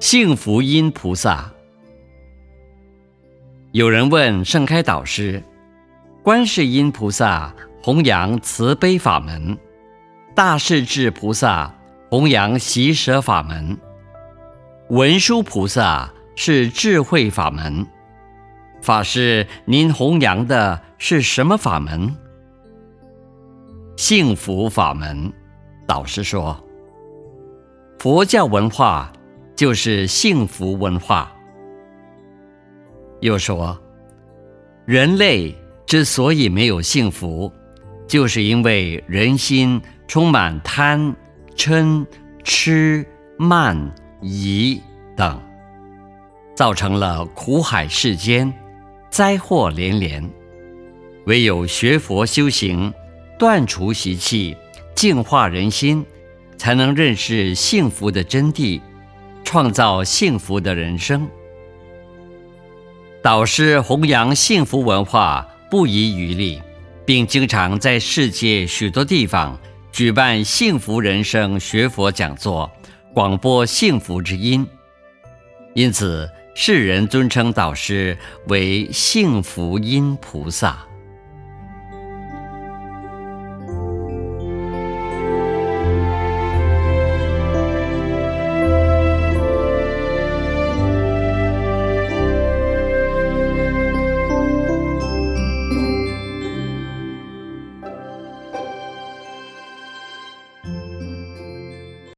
幸福音菩萨。有人问盛开导师：观世音菩萨弘扬慈悲法门，大势至菩萨弘扬喜舍法门，文殊菩萨是智慧法门。法师，您弘扬的是什么法门？幸福法门。导师说。佛教文化就是幸福文化。又说，人类之所以没有幸福，就是因为人心充满贪、嗔、痴、慢、疑等，造成了苦海世间，灾祸连连。唯有学佛修行，断除习气，净化人心。才能认识幸福的真谛，创造幸福的人生。导师弘扬幸福文化不遗余力，并经常在世界许多地方举办幸福人生学佛讲座，广播幸福之音。因此，世人尊称导师为幸福音菩萨。